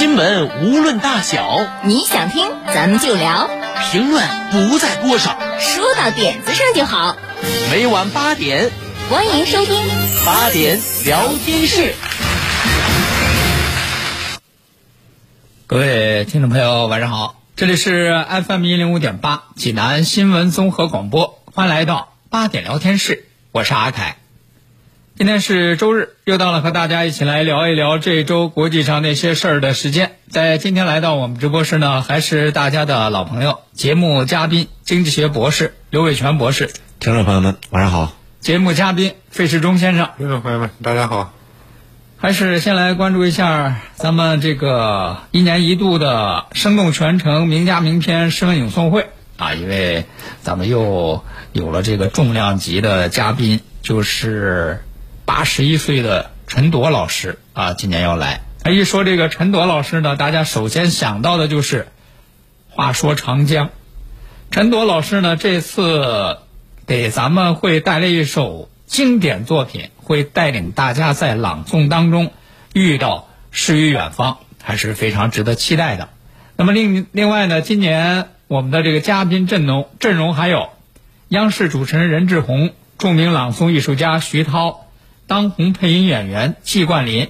新闻无论大小，你想听咱们就聊，评论不在多少，说到点子上就好。每晚八点，欢迎收听八点聊天室。各位听众朋友，晚上好，这里是 FM 一零五点八济南新闻综合广播，欢迎来到八点聊天室，我是阿凯。今天是周日，又到了和大家一起来聊一聊这周国际上那些事儿的时间。在今天来到我们直播室呢，还是大家的老朋友，节目嘉宾经济学博士刘伟全博士。听众朋友们，晚上好。节目嘉宾费世忠先生。听众朋友们，大家好。还是先来关注一下咱们这个一年一度的生动全程名家名篇诗文咏诵会啊，因为咱们又有了这个重量级的嘉宾，就是。八十一岁的陈铎老师啊，今年要来。一说这个陈铎老师呢，大家首先想到的就是《话说长江》。陈铎老师呢，这次给咱们会带来一首经典作品，会带领大家在朗诵当中遇到诗与远方，还是非常值得期待的。那么另另外呢，今年我们的这个嘉宾阵容阵容还有央视主持人任志宏、著名朗诵艺术家徐涛。当红配音演员季冠霖，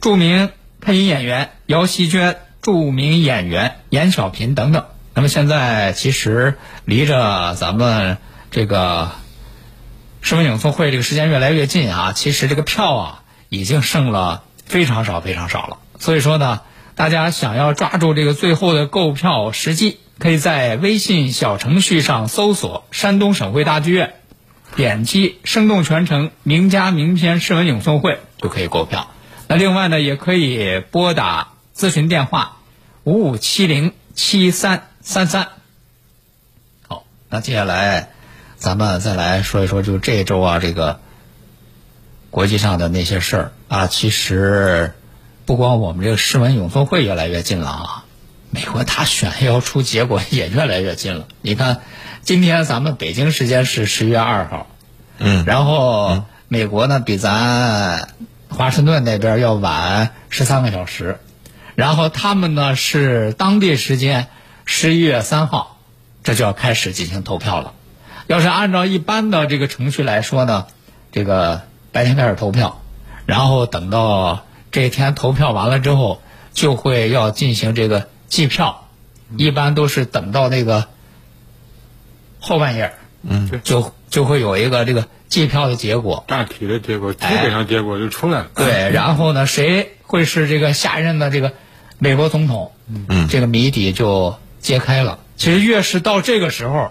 著名配音演员姚希娟，著名演员严小平等等。那么现在其实离着咱们这个诗文咏诵会这个时间越来越近啊，其实这个票啊已经剩了非常少非常少了。所以说呢，大家想要抓住这个最后的购票时机，可以在微信小程序上搜索“山东省会大剧院”。点击“生动全程名家名篇诗文咏诵会”就可以购票。那另外呢，也可以拨打咨询电话五五七零七三三三。好，那接下来咱们再来说一说，就这周啊，这个国际上的那些事儿啊，其实不光我们这个诗文咏诵会越来越近了啊，美国大选要出结果也越来越近了。你看。今天咱们北京时间是十月二号，嗯，然后美国呢比咱华盛顿那边要晚十三个小时，然后他们呢是当地时间十一月三号，这就要开始进行投票了。要是按照一般的这个程序来说呢，这个白天开始投票，然后等到这一天投票完了之后，就会要进行这个计票，一般都是等到那个。后半夜，嗯，就就会有一个这个计票的结果，大体的结果，基本上结果就出来了。对，然后呢，谁会是这个下任的这个美国总统？嗯，这个谜底就揭开了。其实越是到这个时候，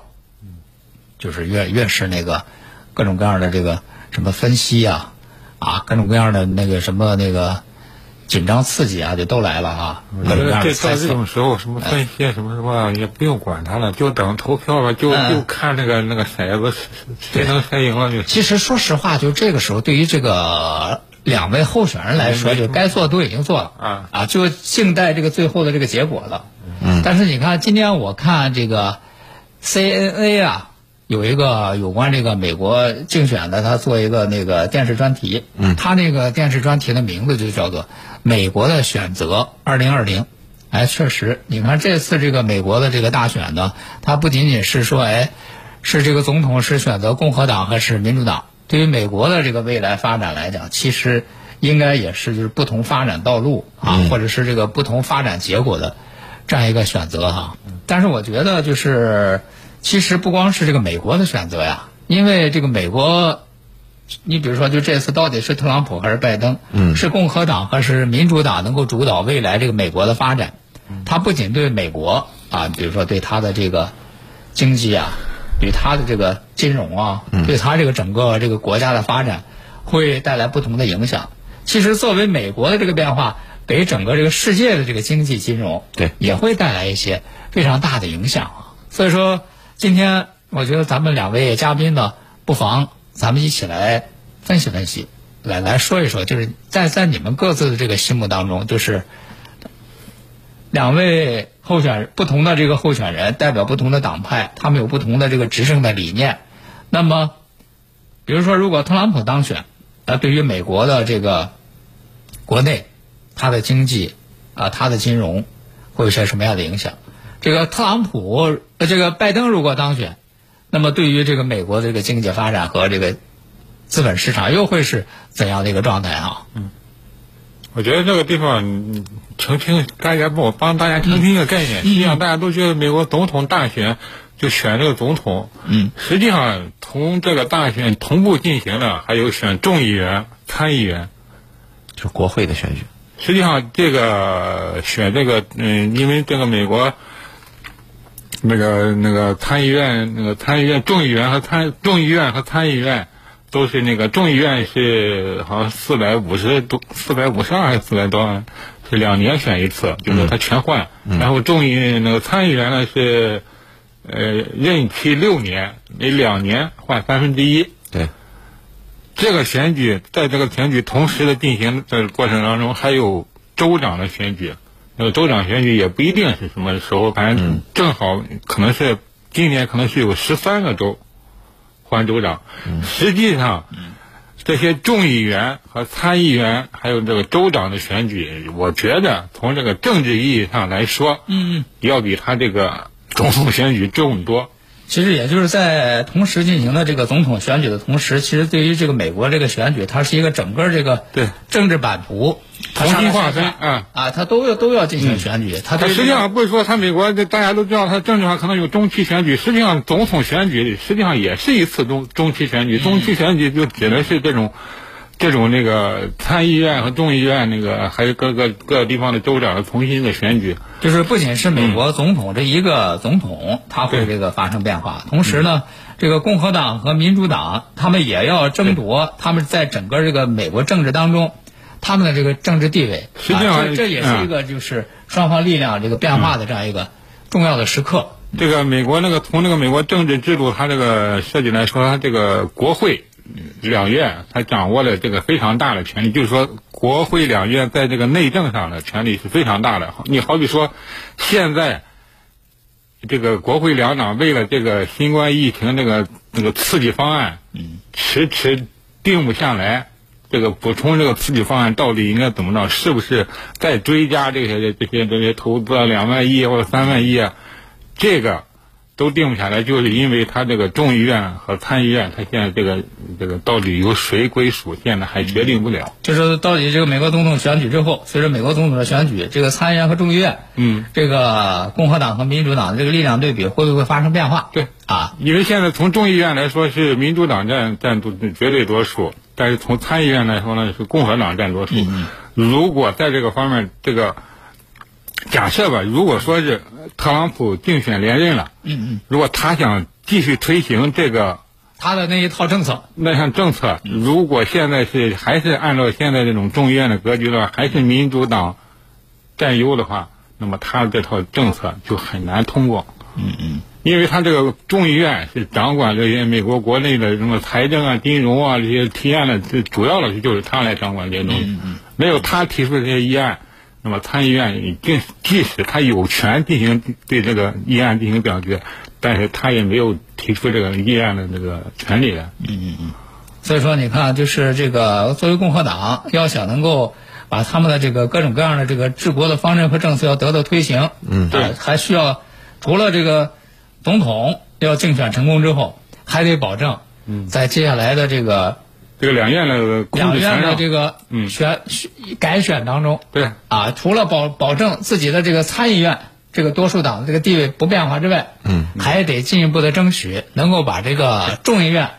就是越越是那个各种各样的这个什么分析呀，啊，各种各样的那个什么那个。紧张刺激啊，就都来了啊！我觉得这到这种时候，什么分析什么什么也不用管他了，就等投票吧，就就看那个那个骰子谁能谁赢了就。其实说实话，就这个时候，对于这个两位候选人来说，就该做都已经做了啊啊，就静待这个最后的这个结果了。嗯。但是你看，今天我看这个 CNA 啊。有一个有关这个美国竞选的，他做一个那个电视专题，嗯，他那个电视专题的名字就叫做《美国的选择二零二零》。哎，确实，你看这次这个美国的这个大选呢，它不仅仅是说，哎，是这个总统是选择共和党还是民主党？对于美国的这个未来发展来讲，其实应该也是就是不同发展道路啊，或者是这个不同发展结果的这样一个选择哈。但是我觉得就是。其实不光是这个美国的选择呀，因为这个美国，你比如说，就这次到底是特朗普还是拜登，嗯，是共和党还是民主党能够主导未来这个美国的发展？它不仅对美国啊，比如说对它的这个经济啊，对它的这个金融啊，对它这个整个这个国家的发展会带来不同的影响。其实作为美国的这个变化，给整个这个世界的这个经济金融对也会带来一些非常大的影响啊。所以说，今天我觉得咱们两位嘉宾呢，不妨咱们一起来分析分析，来来说一说，就是在在你们各自的这个心目当中，就是两位候选人不同的这个候选人代表不同的党派，他们有不同的这个执政的理念。那么，比如说，如果特朗普当选，那对于美国的这个国内，它的经济啊，它的金融会有些什么样的影响？这个特朗普，这个拜登如果当选，那么对于这个美国的这个经济发展和这个资本市场又会是怎样的一个状态啊？嗯我觉得这个地方嗯澄清，大家帮我帮大家澄清一个概念。实际上，大家都觉得美国总统大选就选这个总统，嗯，实际上同这个大选同步进行的还有选众议员、参议员。就是国会的选举。实际上，这个选这个，嗯，因为这个美国那个那个参议院、那个参议院、众议员和参众议院和参议院都是那个众议院是好像四百五十多、四百五十二还是四百多万，是两年选一次，就是他全换。然后众议那个参议员呢是呃任期六年，每两年换三分之一。对，这个选举在这个选举同时的进行的过程当中，还有州长的选举。那个州长选举也不一定是什么时候，反正正好可能是今年可能是有十三个州换州长。实际上，这些众议员和参议员还有这个州长的选举，我觉得从这个政治意义上来说，嗯，要比他这个总统选举重得多。其实也就是在同时进行的这个总统选举的同时，其实对于这个美国这个选举，它是一个整个这个对政治版图重新划分啊啊啊，它都要都要进行选举，它他实际上不是说它美国大家都知道，它政治上可能有中期选举，实际上总统选举实际上也是一次中中期选举。中期选举就指的是这种这种那个参议院和众议院那个还有各个各个地方的州长的重新的选举。就是不仅是美国总统这一个总统，他会这个发生变化，同时呢，这个共和党和民主党他们也要争夺他们在整个这个美国政治当中他们的这个政治地位。实际上这也是一个就是双方力量这个变化的这样一个重要的时刻。这个美国那个从那个美国政治制度它这个设计来说，它这个国会两院它掌握了这个非常大的权利，就是说国会两院在这个内政上的权力是非常大的。你好比说，现在这个国会两党为了这个新冠疫情这个那个刺激方案，迟迟定不下来。这个补充这个刺激方案到底应该怎么着？是不是再追加这些这些这些投资啊，两万亿或者三万亿啊？这个都定不下来，就是因为他这个众议院和参议院，他现在这个这个到底由谁归属，现在还决定不了。就是到底这个美国总统选举之后，随着美国总统的选举，这个参议院和众议院，嗯，这个共和党和民主党的这个力量对比会不会发生变化？对啊，因为现在从众议院来说是民主党占占多绝对多数，但是从参议院来说呢是共和党占多数。如果在这个方面，这个假设吧，如果说是特朗普竞选连任了，嗯嗯，如果他想继续推行这个他的那一套政策，那项政策，如果现在是还是按照现在这种众议院的格局的话，还是民主党占优的话，那么他这套政策就很难通过。嗯嗯，因为他这个众议院是掌管这些美国国内的什么财政啊、金融啊这些提案的，这主要的就是他来掌管这些东西。没有他提出的这些议案，那么参议院即使他有权进行对这个议案进行表决，但是他也没有提出这个议案的这个权利来。所以说你看，就是这个作为共和党，要想能够把他们的这个各种各样的这个治国的方针和政策要得到推行，嗯，对还需要除了这个总统要竞选成功之后，还得保证，嗯，在接下来的这个这个两院的控两院的这个嗯。选选改选当中，对啊，除了保保证自己的这个参议院这个多数党的这个地位不变化之外，嗯，还得进一步的争取能够把这个众议院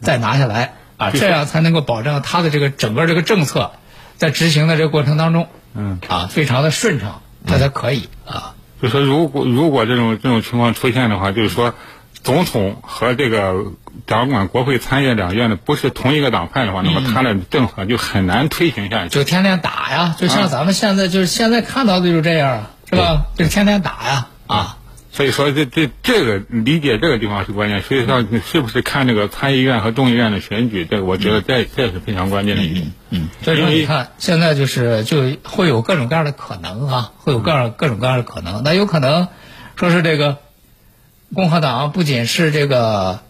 再拿下来啊，这样才能够保证他的这个整个这个政策在执行的这个过程当中，嗯。啊，非常的顺畅，他才可以啊，就说如果如果这种这种情况出现的话，就是说总统和这个掌管国会参议两院的不是同一个党派的话，那么他的政策就很难推行下去。就天天打呀，就像咱们现在就是现在看到的就是这样啊，是吧？就是天天打呀，啊，所以说这这这个理解这个地方是关键。所以说你是不是看这个参议院和众议院的选举，这个我觉得这这是非常关键的一点。嗯，所以说你看现在就是就会有各种各样的可能啊，会有各样各种各样的可能。那有可能说是这个共和党不仅是这个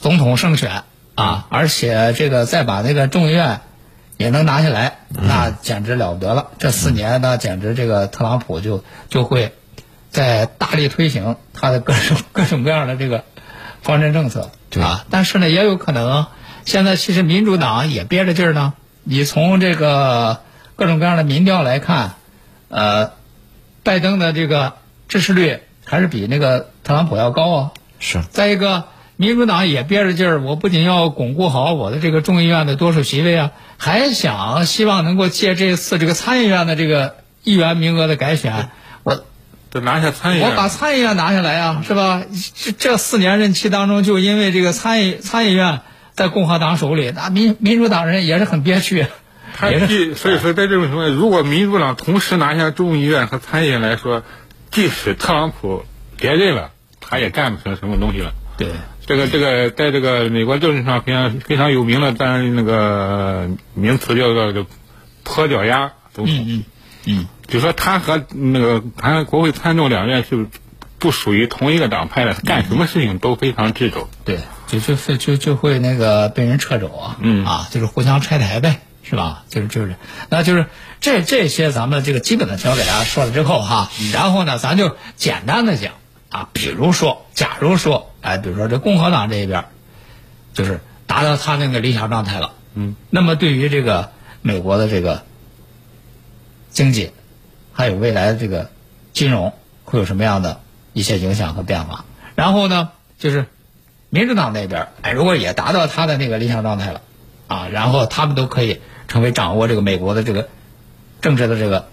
总统胜选啊，而且这个再把那个众议院也能拿下来，那简直了不得了。这四年那简直这个特朗普就就会在大力推行他的各种 各种各样的这个方针政策啊。但是呢，也有可能现在其实民主党也憋着劲儿呢。你从这个各种各样的民调来看，呃，拜登的这个支持率还是比那个特朗普要高啊。是。再一个，民主党也憋着劲儿，我不仅要巩固好我的这个众议院的多数席位啊，还想希望能够借这次这个参议院的这个议员名额的改选，我得拿下参议院。我把参议院拿下来啊，是吧？这这四年任期当中，就因为这个参议参议院在共和党手里，那民民主党人也是很憋屈。他即所以说，在这种情况下，如果民主党同时拿下众议院和参议院来说，即使特朗普连任了，他也干不成什么东西了。对，这个这个，在这个美国政治上非常非常有名的，但那个名词叫做“跛脚鸭总统”。嗯嗯，就说他和那个他国会参众两院是不属于同一个党派的，干什么事情都非常掣肘。对，就就就就会那个被人掣肘啊。嗯啊，就是互相拆台呗。是吧？就是就是，那就是这这些咱们这个基本的条给大家说了之后哈，然后呢，咱就简单的讲啊，比如说，假如说，哎，比如说这共和党这一边，就是达到他那个理想状态了，嗯，那么对于这个美国的这个经济，还有未来的这个金融，会有什么样的一些影响和变化？然后呢，就是民主党那边，哎，如果也达到他的那个理想状态了，啊，然后他们都可以。成为掌握这个美国的这个政治的这个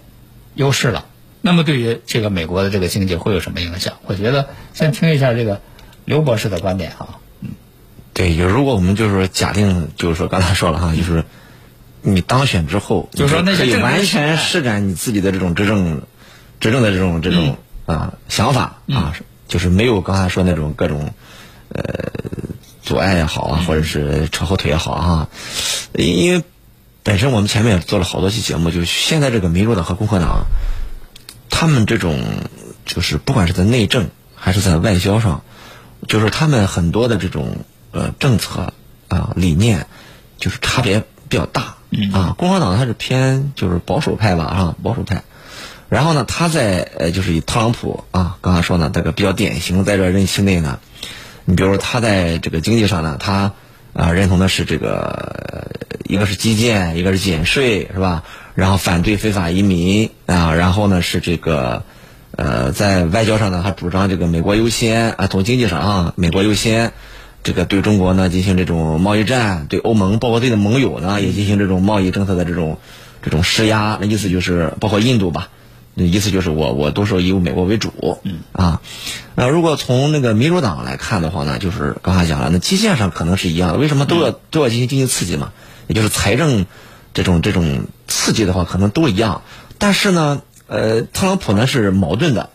优势了，那么对于这个美国的这个经济会有什么影响？我觉得先听一下这个刘博士的观点哈。嗯，对，就如果我们就是说假定，就是说刚才说了哈，就是你当选之后，就是说那可以完全施展你自己的这种执政、执政的这种这种啊想法啊，就是没有刚才说那种各种呃阻碍也好啊，或者是扯后腿也好啊，因为。本身我们前面也做了好多期节目，就是现在这个民主党和共和党，他们这种就是不管是在内政还是在外交上，就是他们很多的这种呃政策啊理念，就是差别比较大啊。共和党它是偏就是保守派吧啊保守派，然后呢他在呃就是以特朗普啊刚才说呢这个比较典型，在这任期内呢，你比如说他在这个经济上呢他。啊，认同的是这个，一个是基建，一个是减税，是吧？然后反对非法移民啊，然后呢是这个，呃，在外交上呢，他主张这个美国优先啊，从经济上啊，美国优先，这个对中国呢进行这种贸易战，对欧盟包括对的盟友呢也进行这种贸易政策的这种这种施压，那意思就是包括印度吧。那意思就是我我都是以美国为主，嗯啊，那如果从那个民主党来看的话呢，就是刚才讲了，那基建上可能是一样的，为什么都要都要进行经济刺激嘛？也就是财政这种这种刺激的话，可能都一样。但是呢，呃，特朗普呢是矛盾的，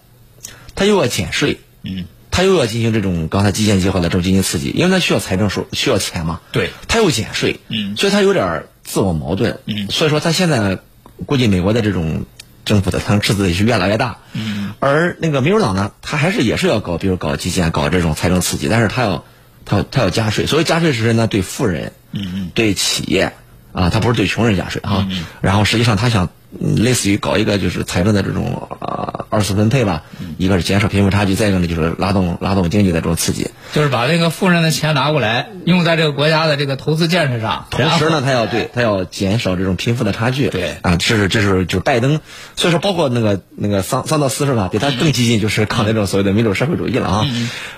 他又要减税，嗯，他又要进行这种刚才基建计划的这种经济刺激，因为他需要财政收需要钱嘛，对，他又减税，嗯，所以他有点自我矛盾，嗯，所以说他现在估计美国的这种。政府的财政赤字也是越来越大，嗯，而那个民主党呢，他还是也是要搞，比如搞基建，搞这种财政刺激，但是他要，他要他要加税，所以加税是呢对富人，嗯嗯，对企业，啊，他不是对穷人加税啊，然后实际上他想类似于搞一个就是财政的这种啊二次分配吧，一个是减少贫富差距，再一个呢就是拉动拉动经济的这种刺激，就是把这个富人的钱拿过来用在这个国家的这个投资建设上，同时呢，他要对他要减少这种贫富的差距，对啊，这是这是就是拜登，所以说包括那个那个桑桑德斯是吧？比他更激进，就是搞那种所谓的民主社会主义了啊。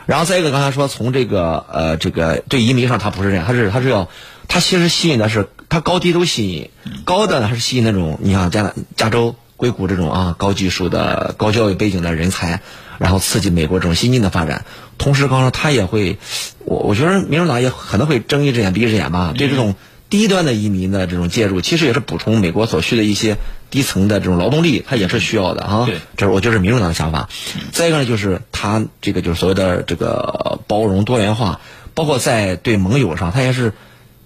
然后再一个，刚才说从这个呃这个对移民上，他不是这样，他是他是要他其实吸引的是他高低都吸引，高的呢还是吸引那种你像加加州。硅谷这种啊高技术的、高教育背景的人才，然后刺激美国这种新进的发展。同时，刚刚说他也会，我我觉得民主党也可能会睁一只眼闭一只眼吧，对这种低端的移民的这种介入，其实也是补充美国所需的一些低层的这种劳动力，他也是需要的啊。对，这是我就是民主党的想法。再一个呢，就是他这个就是所谓的这个包容多元化，包括在对盟友上，他也是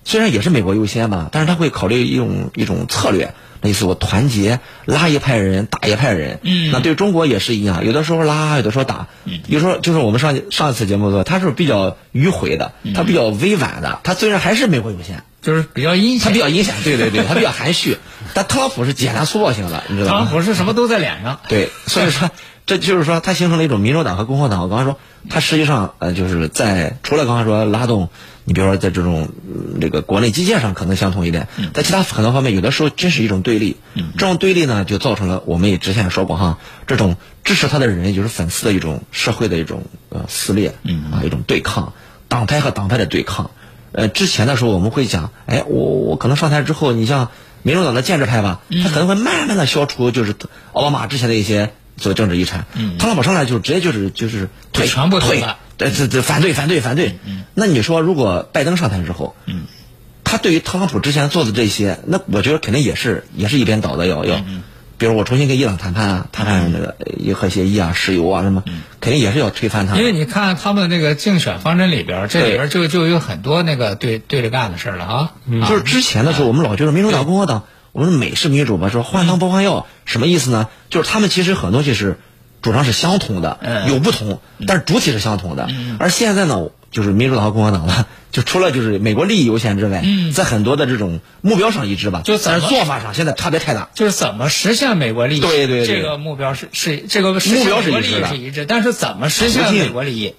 虽然也是美国优先吧，但是他会考虑一种一种策略。那意思我团结拉一派人打一派人，嗯那对中国也是一样，有的时候拉，有的时候打，有时候就是我们上上一次节目说，他是比较迂回的，他比较委婉的，他虽然还是美国优先，就是比较阴险。他比较阴险，对对对，他比较含蓄，但特朗普是简单粗暴型的，你知道吗？特朗普是什么都在脸上。对，所以说 这就是说，他形成了一种民主党和共和党。我刚才说，他实际上呃，就是在除了刚才说拉动，你比如说在这种、嗯这个国内基建上可能相同一点，在其他很多方面，有的时候真是一种对立。这种对立呢，就造成了我们也之前也说过哈，这种支持他的人，也就是粉丝的一种社会的一种呃撕裂，啊，一种对抗，党派和党派的对抗。呃，之前的时候我们会讲，哎，我我可能上台之后，你像民主党的建制派吧，他可能会慢慢的消除就是奥巴马之前的一些所谓政治遗产。特朗普上来就直接就是就是退全部推退翻，对这这反对反对反对。那你说如果拜登上台之后，他对于特朗普之前做的这些，那我觉得肯定也是也是一边倒的要要。比如我重新跟伊朗谈判啊，谈判那个呃伊核协议啊、石油啊什么，肯定也是要推翻他。因为你看他们那个竞选方针里边，这里边就就有很多那个对对着干的事儿了啊。啊就是之前的时候，我们老觉得民主党、共和党，我们美式民主吧，说换汤不换药，什么意思呢？就是他们其实很多东西是主张是相同的，嗯。有不同，但是主体是相同的。而现在呢，就是民主党和共和党呢，就除了就是美国利益优先之外，在很多的这种目标上一致吧，就是做法上现在差别太大。就是怎么实现美国利益？对对对。这个目标是是这个目标是一致的。是一致，但是怎么实现美国利益，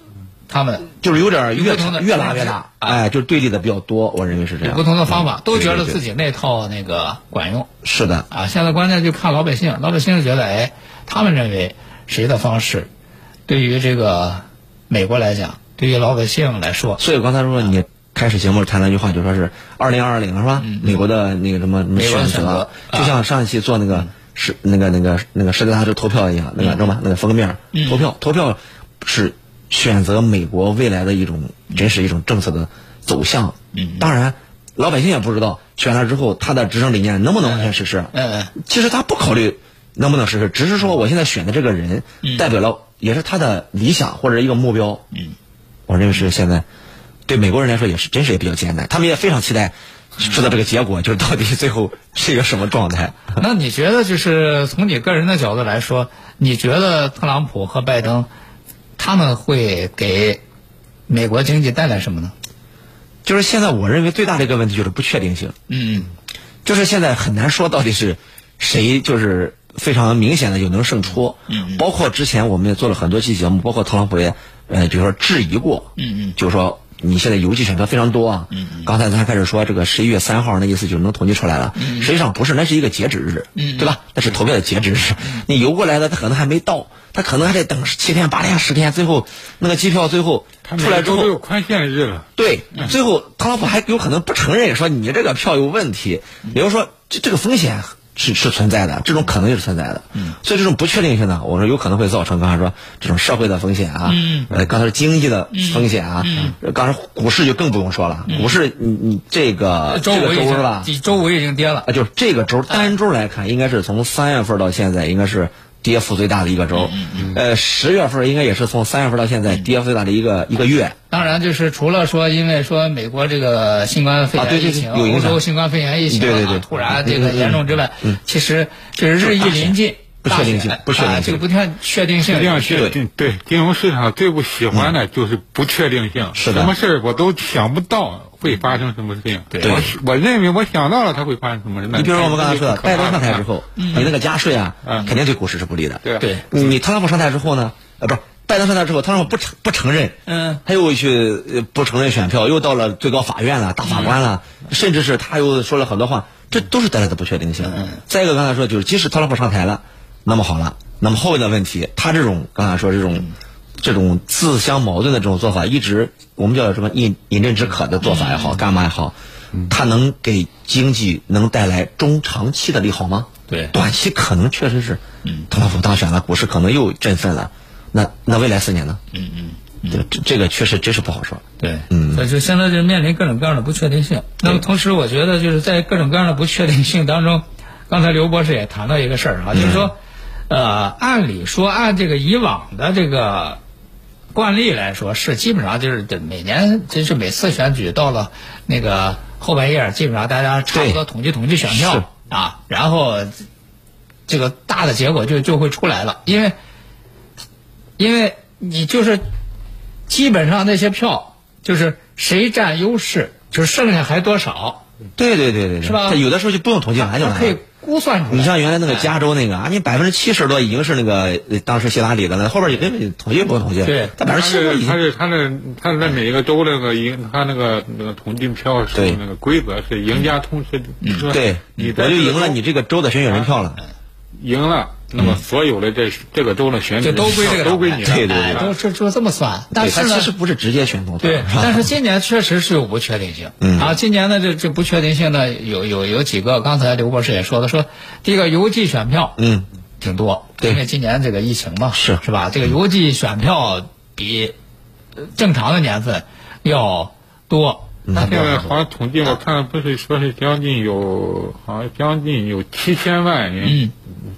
他们就是有点越越拉越大，哎，就是对立的比较多，我认为是这样。有不同的方法，都觉得自己那套那个管用。是的，啊。现在关键就看老百姓，老百姓觉得，哎，他们认为谁的方式对于这个美国来讲，对于老百姓来说，所以我刚才说你开始节目谈了一句话，就说是二零二零是吧？美国的那个什么选选择择，就像上一期做那个是那个那个那个世界大学投票一样，那个知道吗？那个封面投票，投票是选择美国未来的一种真是一种政策的走向。当然，老百姓也不知道选了之后他的执政理念能不能完全实施。嗯嗯其实他不考虑能不能实施，只是说我现在选的这个人代表了也是他的理想或者一个目标。嗯，我认为是现在对美国人来说也是真是也比较艰难，他们也非常期待知道这个结果，就是到底最后是一个什么状态。那你觉得，就是从你个人的角度来说，你觉得特朗普和拜登他们会给美国经济带来什么呢？就是现在我认为最大的一个问题就是不确定性，嗯。就是现在很难说到底是谁就是非常明显的就能胜出。嗯，包括之前我们也做了很多期节目，包括特朗普也呃，比如说质疑过。嗯嗯，就是说你现在邮寄选择非常多啊。嗯嗯。刚才他开始说这个十一月三号，那意思就是能统计出来了。嗯。实际上不是，那是一个截止日。嗯。对吧？那是投票的截止日。你邮过来的，他可能还没到，他可能还得等七天、八天、十天，最后那个机票最后出来之后都有宽限日了。对，最后特朗普还有可能不承认，说你这个票有问题，也就是说这这个风险是是存在的，这种可能是存在的。嗯，所以这种不确定性呢，我说有可能会造成刚才说这种社会的风险啊，嗯呃，刚才说经济的风险啊，嗯，刚才股市就更不用说了，股市你你这个这个周五是吧？周五已经跌了啊，。就是这个周单周来看，应该是从三月份到现在，应该是跌幅最大的一个周。呃，十月份应该也是从三月份到现在跌幅最大的一个一个月。当然，就是除了说，因为说美国这个新冠肺炎疫情，欧洲新冠肺炎疫情对对对。啊突然这个严重之外，其实就是日益临近，不确定性不确定性。啊这个不确确定性。这样是确定对金融市场最不喜欢的就是不确定性，是的。什么事儿我都想不到会发生什么事情。对我我认为我想到了它会发生什么事。你比如说我们刚才说的，拜登上台之后，嗯你那个加税啊，嗯肯定对股市是不利的。对对，你特朗普上台之后呢，呃，不是拜登上台之后，特朗普不承不承认，嗯，他又去呃不承认选票，又到了最高法院了，大法官了，甚至是他又说了很多话，这都是带来的不确定性。再一个，刚才说就是，即使特朗普上台了，那么好了，那么后面的问题，他这种刚才说这种。这种自相矛盾的这种做法，一直我们叫什么饮饮鸩止渴的做法也好，干嘛也好，它能给经济能带来中长期的利好吗？对短期可能确实是，特朗普当选了，股市可能又振奋了。那那未来四年呢？嗯嗯，这这这个确实真是不好说。对，嗯，所以就现在就面临各种各样的不确定性。那么同时，我觉得就是在各种各样的不确定性当中，刚才刘博士也谈到一个事儿啊，就是说，呃，按理说按这个以往的这个惯例来说，是基本上就是每年就是每次选举到了那个后半夜，基本上大家差不多统计统计选票啊，然后这个大的结果就就会出来了，因为因为你就是基本上那些票就是谁占优势，就是剩下还多少，对对对对对，是吧？有的时候就不用统计完就完它可以了。估算出来。你像原来那个加州那个啊，你百分之七十多已经是那个呃当时希拉里的了，后边也根本统计不用统计，对。他百分之七十他是他是他是在每一个州那个赢，他那个那个统计票是对。那个规则是赢家通吃，对，你我就赢了你你这个州的选举人票了。赢了，那么所有的这这个州的选举就都归这个都归你了，对对对哎，都这就这么算。但，是呢其，实不是直接选总统，对，但是今年确实是有不确定性。嗯啊，今年的这这不确定性呢，有有有几个，刚才刘博士也说了，说第一个邮寄选票，嗯，挺多，对因为今年这个疫情嘛，是是吧？这个邮寄选票比呃正常的年份要多。他现在好像统计我看不是说是将近有好像将近有七千万人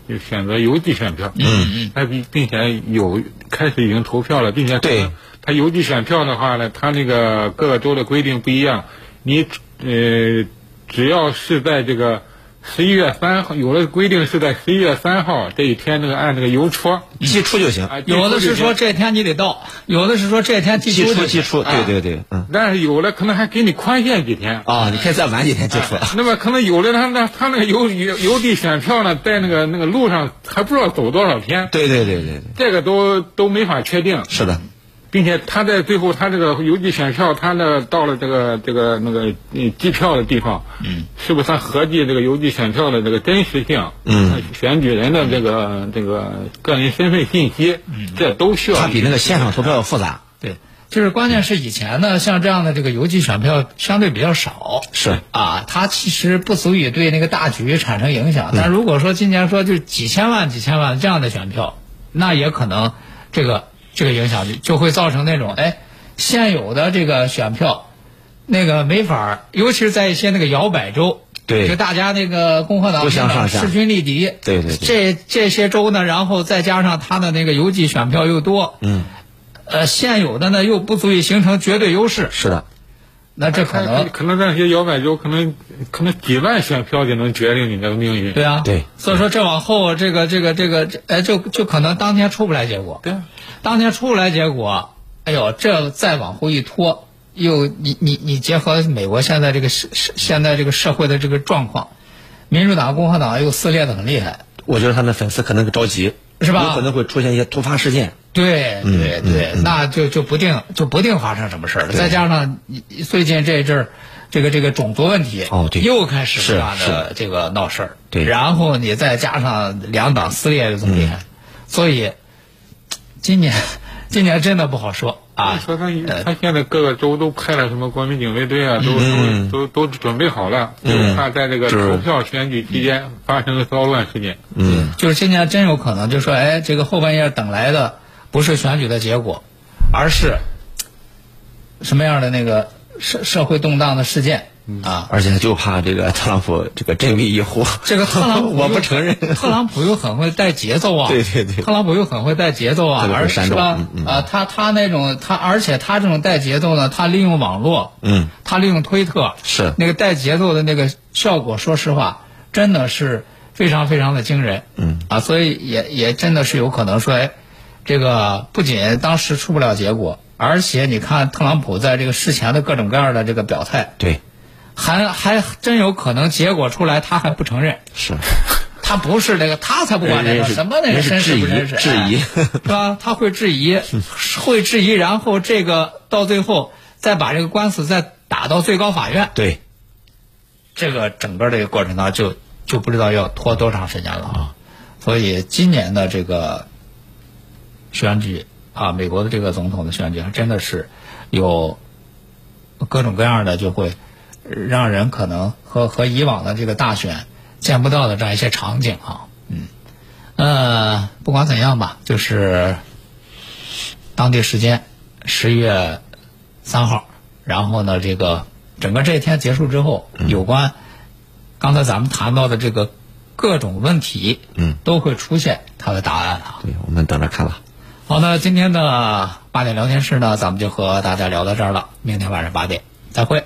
就选择邮寄选票，嗯，他并并且有开始已经投票了，并且对他邮寄选票的话呢，他那个各个州的规定不一样，你呃只要是在这个十一月三号，有的规定是在十一月三号这一天那个按那个邮戳，寄出就行，啊有的是说这天你得到，有的是说这天寄出寄出，对对对，嗯。但是有的可能还给你宽限几天。啊，你可以再晚几天寄出。那么可能有的他那他那个邮邮邮递选票呢，在那个那个路上还不知道走多少天，对对对对对，这个都都没法确定，是的，并且他在最后他这个邮寄选票，他呢到了这个这个那个嗯计票的地方，嗯，是不是他合计这个邮寄选票的这个真实性，嗯，选举人的这个这个个人身份信息，嗯，这都需要。他比那个现场投票要复杂。对，就是关键是以前呢，像这样的这个邮寄选票相对比较少，是。啊，它其实不足以对那个大局产生影响。但如果说今年说就几千万、几千万这样的选票，那也可能这个这个影响力就会造成那种哎，现有的这个选票，那个没法儿，尤其是在一些那个摇摆州。对。就大家那个共和党不相上下。势均力敌，对对对。这这些州呢，然后再加上他的那个邮寄选票又多，嗯，呃，现有的呢又不足以形成绝对优势，是的，那这可可能可能那些摇摆州可能可能几万选票就能决定你的命运，对啊，对。所以说这往后这个这个这个，这哎，就就可能当天出不来结果，对，当天出不来结果，哎呦，这再往后一拖，又你你你结合美国现在这个社社现在这个社会的这个状况，民主党、共和党又撕裂的很厉害，我觉得他的粉丝可能着急，是吧有可能会出现一些突发事件。对对对，那就就不定就不定发生什么事儿了。再加上最近这阵儿，这个这个种族问题哦对又开始是的这个闹事儿，对然后你再加上两党撕裂又这么厉害，所以今年 今年真的不好说。啊。说他他现在各个州都派了什么国民警卫队啊，都都都都准备好了，就怕在这个投票选举期间发生骚乱事件。嗯，就是今年真有可能，就说哎，这个后半夜等来的不是选举的结果，而是什么样的那个社社会动荡的事件啊。而且就怕这个特朗普这个振臂一呼，这个特朗普 我不承认。特朗普又很会带节奏啊，对对对特朗普又很会带节奏啊而是吧嗯？嗯啊，他他那种他，而且他这种带节奏呢，他利用网络，嗯，他利用推特，是那个带节奏的那个效果，说实话，真的是非常非常的惊人，嗯啊，所以也也真的是有可能说，哎，这个不仅当时出不了结果，而且你看特朗普在这个事前的各种各样的这个表态，对，还还真有可能结果出来他还不承认。是他不是那个，他才不管那个什么那个人是绅士不质疑绅士，质疑哎是吧？他会质疑，会质疑，然后这个到最后再把这个官司再打到最高法院，对，这个整个这个过程当中就就不知道要拖多长时间了啊。所以今年的这个选举啊，美国的这个总统的选举，还真的是有各种各样的就会让人可能和和以往的这个大选见不到的这样一些场景啊，嗯，呃，不管怎样吧，就是当地时间十一月三号，然后呢，这个整个这一天结束之后，有关刚才咱们谈到的这个各种问题，嗯，都会出现它的答案啊。对，我们等着看吧。好，那今天的八点聊天室呢，咱们就和大家聊到这儿了。明天晚上八点再会。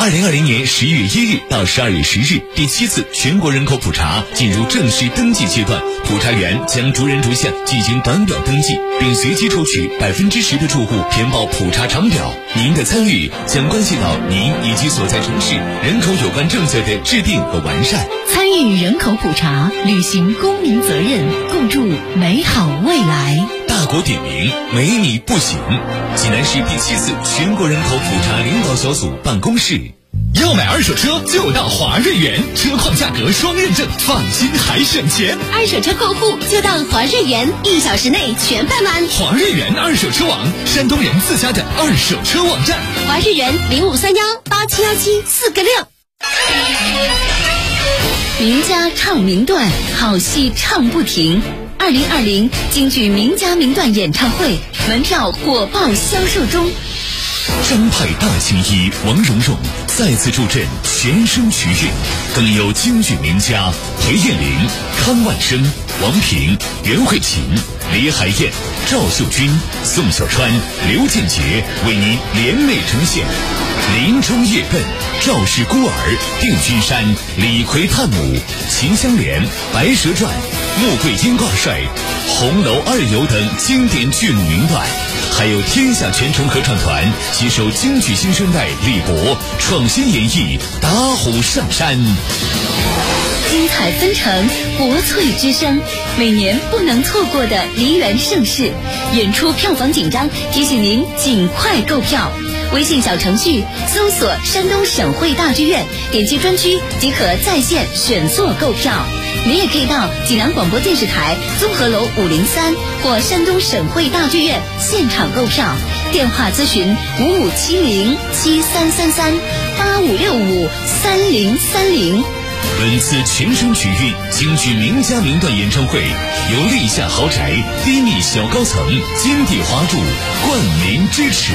二零二零年十一月一日到十二月十日，第七次全国人口普查进入正式登记阶段，普查员将逐人逐项进行短表登记，并随机抽取百分之十的住户填报普查长表。您的参与将关系到您以及所在城市人口有关政策的制定和完善。参与人口普查，履行公民责任，共筑美好未来。大国点名，没你不行！济南市第七次全国人口普查领导小组办公室。要买二手车就到华瑞源，车况价格双认证，放心还省钱。二手车过户就到华瑞源，一小时内全办完。华瑞源二手车网，山东人自家的二手车网站。华瑞源零五三幺八七幺七四个六。名家唱名段，好戏唱不停。二零二零京剧名家名段演唱会门票火爆销售中。张派大青衣王蓉蓉再次助阵全声曲韵，更有京剧名家裴艳玲、康万生、王平、袁慧琴、李海燕、赵秀君、宋小川、刘建杰为您联袂呈现《林中夜奔》《赵氏孤儿》《定军山》《李逵探母》《秦香莲》《白蛇传》《穆桂英挂帅》《红楼二游》等经典剧目名段，还有天下全城合唱团携手京剧新生代李博创新演绎《打虎上山》。精彩纷呈，国粹之声，每年不能错过的梨园盛世。演出票房紧张，提醒您尽快购票。微信小程序搜索“山东省会大剧院”，点击专区即可在线选座购票。您也可以到济南广播电视台综合楼五零三或山东省会大剧院现场购票。电话咨询五五七零七三三三八五六五三零三零。本次全声曲韵京剧名家名段演唱会，由立夏豪宅低密小高层金地华筑冠名支持。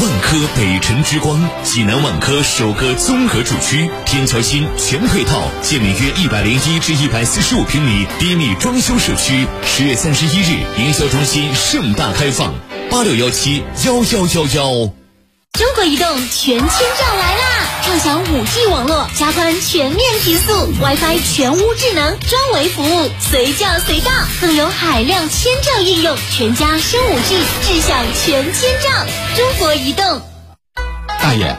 万科北辰之光，济南万科首个综合住区，天桥新全配套，建面约一百零一至一百四十五平米低密装修社区。十月三十一日，营销中心盛大开放，八六幺七幺幺幺幺。中国移动全千兆来啦！畅享五 G 网络，加宽全面提速，WiFi 全屋智能专为服务，随叫随到，更有海量千兆应用，全家升五 G，智享全千兆。中国移动。大爷，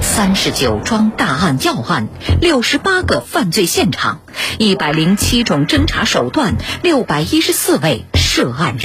三十九桩大案要案，六十八个犯罪现场，一百零七种侦查手段，六百一十四位涉案人。